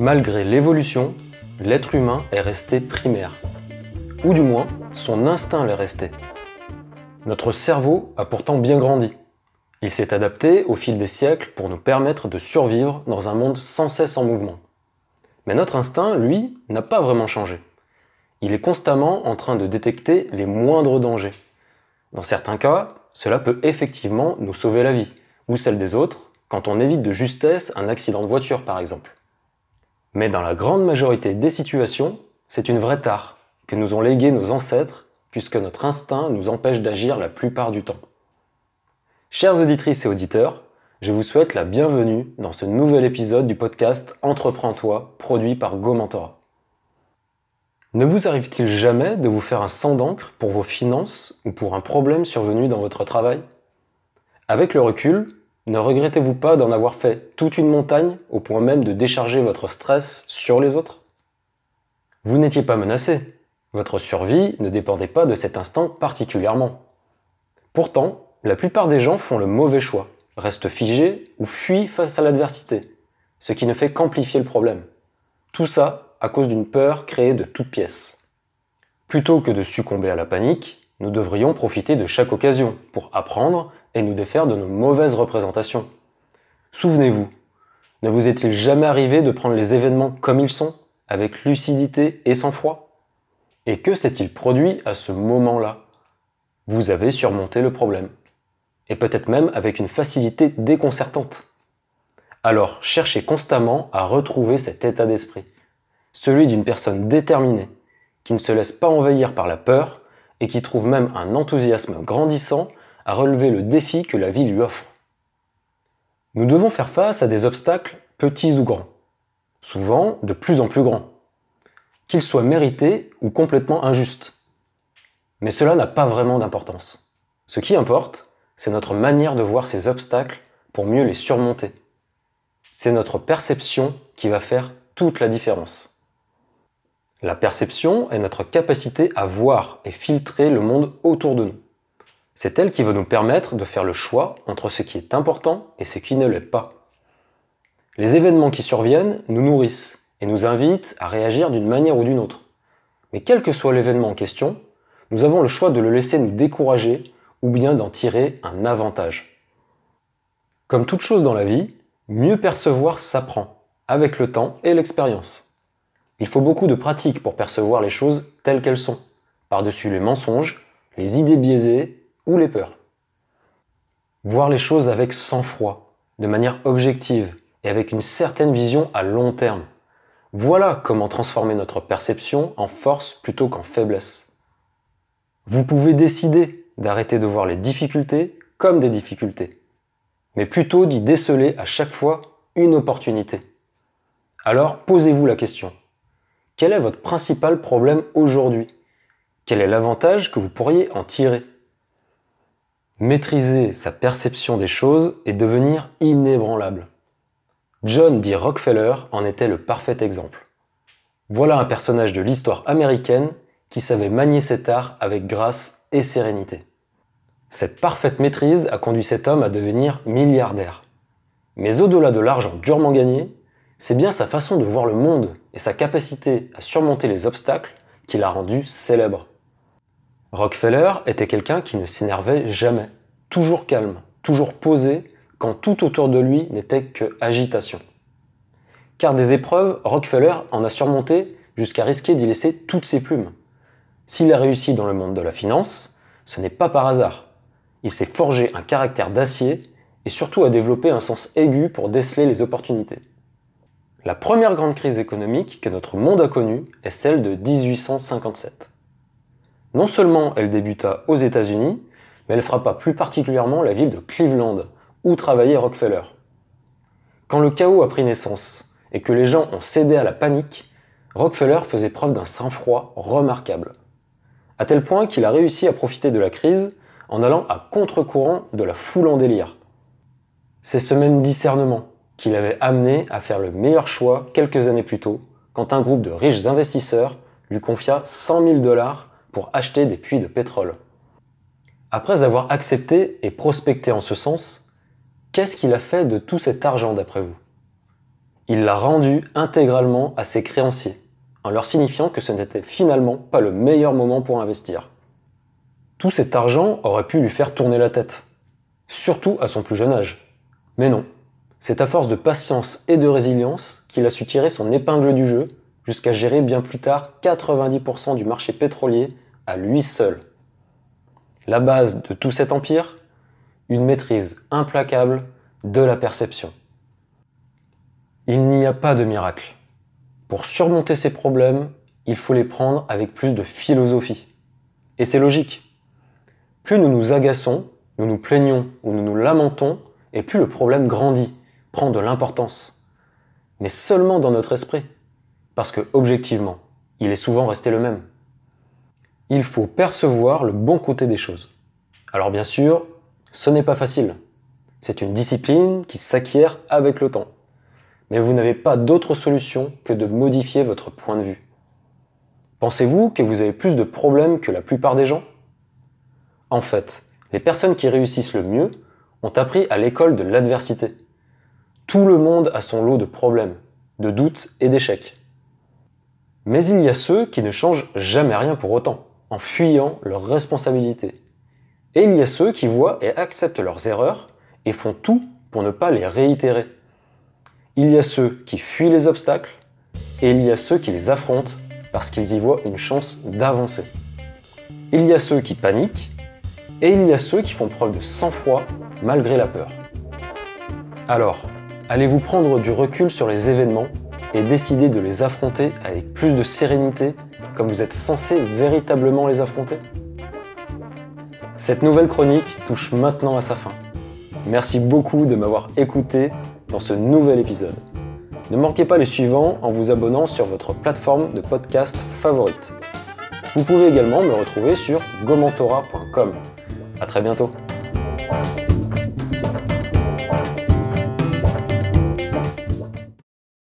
Malgré l'évolution, l'être humain est resté primaire. Ou du moins, son instinct l'est resté. Notre cerveau a pourtant bien grandi. Il s'est adapté au fil des siècles pour nous permettre de survivre dans un monde sans cesse en mouvement. Mais notre instinct, lui, n'a pas vraiment changé. Il est constamment en train de détecter les moindres dangers. Dans certains cas, cela peut effectivement nous sauver la vie, ou celle des autres, quand on évite de justesse un accident de voiture par exemple. Mais dans la grande majorité des situations, c'est une vraie tare que nous ont légué nos ancêtres, puisque notre instinct nous empêche d'agir la plupart du temps. Chères auditrices et auditeurs, je vous souhaite la bienvenue dans ce nouvel épisode du podcast Entreprends-toi, produit par GoMentora. Ne vous arrive-t-il jamais de vous faire un sang d'encre pour vos finances ou pour un problème survenu dans votre travail? Avec le recul, ne regrettez-vous pas d'en avoir fait toute une montagne au point même de décharger votre stress sur les autres? Vous n'étiez pas menacé. Votre survie ne dépendait pas de cet instant particulièrement. Pourtant, la plupart des gens font le mauvais choix, restent figés ou fuient face à l'adversité, ce qui ne fait qu'amplifier le problème. Tout ça à cause d'une peur créée de toutes pièces. Plutôt que de succomber à la panique, nous devrions profiter de chaque occasion pour apprendre et nous défaire de nos mauvaises représentations. Souvenez-vous, ne vous est-il jamais arrivé de prendre les événements comme ils sont, avec lucidité et sang-froid? Et que s'est-il produit à ce moment-là? Vous avez surmonté le problème. Et peut-être même avec une facilité déconcertante. Alors cherchez constamment à retrouver cet état d'esprit, celui d'une personne déterminée, qui ne se laisse pas envahir par la peur et qui trouve même un enthousiasme grandissant à relever le défi que la vie lui offre. Nous devons faire face à des obstacles petits ou grands, souvent de plus en plus grands, qu'ils soient mérités ou complètement injustes. Mais cela n'a pas vraiment d'importance. Ce qui importe, c'est notre manière de voir ces obstacles pour mieux les surmonter. C'est notre perception qui va faire toute la différence. La perception est notre capacité à voir et filtrer le monde autour de nous. C'est elle qui va nous permettre de faire le choix entre ce qui est important et ce qui ne l'est pas. Les événements qui surviennent nous nourrissent et nous invitent à réagir d'une manière ou d'une autre. Mais quel que soit l'événement en question, nous avons le choix de le laisser nous décourager ou bien d'en tirer un avantage. Comme toute chose dans la vie, mieux percevoir s'apprend, avec le temps et l'expérience. Il faut beaucoup de pratique pour percevoir les choses telles qu'elles sont, par-dessus les mensonges, les idées biaisées ou les peurs. Voir les choses avec sang-froid, de manière objective et avec une certaine vision à long terme. Voilà comment transformer notre perception en force plutôt qu'en faiblesse. Vous pouvez décider d'arrêter de voir les difficultés comme des difficultés, mais plutôt d'y déceler à chaque fois une opportunité. Alors posez-vous la question. Quel est votre principal problème aujourd'hui? Quel est l'avantage que vous pourriez en tirer? Maîtriser sa perception des choses et devenir inébranlable. John D. Rockefeller en était le parfait exemple. Voilà un personnage de l'histoire américaine qui savait manier cet art avec grâce et sérénité. Cette parfaite maîtrise a conduit cet homme à devenir milliardaire. Mais au-delà de l'argent durement gagné, c'est bien sa façon de voir le monde et sa capacité à surmonter les obstacles qui l'a rendu célèbre. Rockefeller était quelqu'un qui ne s'énervait jamais, toujours calme, toujours posé, quand tout autour de lui n'était que agitation. Car des épreuves, Rockefeller en a surmonté jusqu'à risquer d'y laisser toutes ses plumes. S'il a réussi dans le monde de la finance, ce n'est pas par hasard. Il s'est forgé un caractère d'acier et surtout a développé un sens aigu pour déceler les opportunités. La première grande crise économique que notre monde a connue est celle de 1857. Non seulement elle débuta aux États-Unis, mais elle frappa plus particulièrement la ville de Cleveland, où travaillait Rockefeller. Quand le chaos a pris naissance et que les gens ont cédé à la panique, Rockefeller faisait preuve d'un sang-froid remarquable. À tel point qu'il a réussi à profiter de la crise en allant à contre-courant de la foule en délire. C'est ce même discernement qui l'avait amené à faire le meilleur choix quelques années plus tôt, quand un groupe de riches investisseurs lui confia 100 000 dollars pour acheter des puits de pétrole. Après avoir accepté et prospecté en ce sens, qu'est-ce qu'il a fait de tout cet argent d'après vous? Il l'a rendu intégralement à ses créanciers, en leur signifiant que ce n'était finalement pas le meilleur moment pour investir. Tout cet argent aurait pu lui faire tourner la tête, surtout à son plus jeune âge. Mais non, c'est à force de patience et de résilience qu'il a su tirer son épingle du jeu jusqu'à gérer bien plus tard 90% du marché pétrolier à lui seul. La base de tout cet empire? Une maîtrise implacable de la perception. Il n'y a pas de miracle. Pour surmonter ces problèmes, il faut les prendre avec plus de philosophie. Et c'est logique. Plus nous nous agaçons, nous nous plaignons ou nous nous lamentons, et plus le problème grandit, prend de l'importance. Mais seulement dans notre esprit. Parce que, objectivement, il est souvent resté le même. Il faut percevoir le bon côté des choses. Alors bien sûr, ce n'est pas facile. C'est une discipline qui s'acquiert avec le temps. Mais vous n'avez pas d'autre solution que de modifier votre point de vue. Pensez-vous que vous avez plus de problèmes que la plupart des gens? En fait, les personnes qui réussissent le mieux ont appris à l'école de l'adversité. Tout le monde a son lot de problèmes, de doutes et d'échecs. Mais il y a ceux qui ne changent jamais rien pour autant, en fuyant leurs responsabilités. Et il y a ceux qui voient et acceptent leurs erreurs et font tout pour ne pas les réitérer. Il y a ceux qui fuient les obstacles et il y a ceux qui les affrontent parce qu'ils y voient une chance d'avancer. Il y a ceux qui paniquent et il y a ceux qui font preuve de sang-froid malgré la peur. Alors, allez-vous prendre du recul sur les événements et décider de les affronter avec plus de sérénité comme vous êtes censé véritablement les affronter? Cette nouvelle chronique touche maintenant à sa fin. Merci beaucoup de m'avoir écouté dans ce nouvel épisode. Ne manquez pas les suivants en vous abonnant sur votre plateforme de podcast favorite. Vous pouvez également me retrouver sur gomentora.com. A très bientôt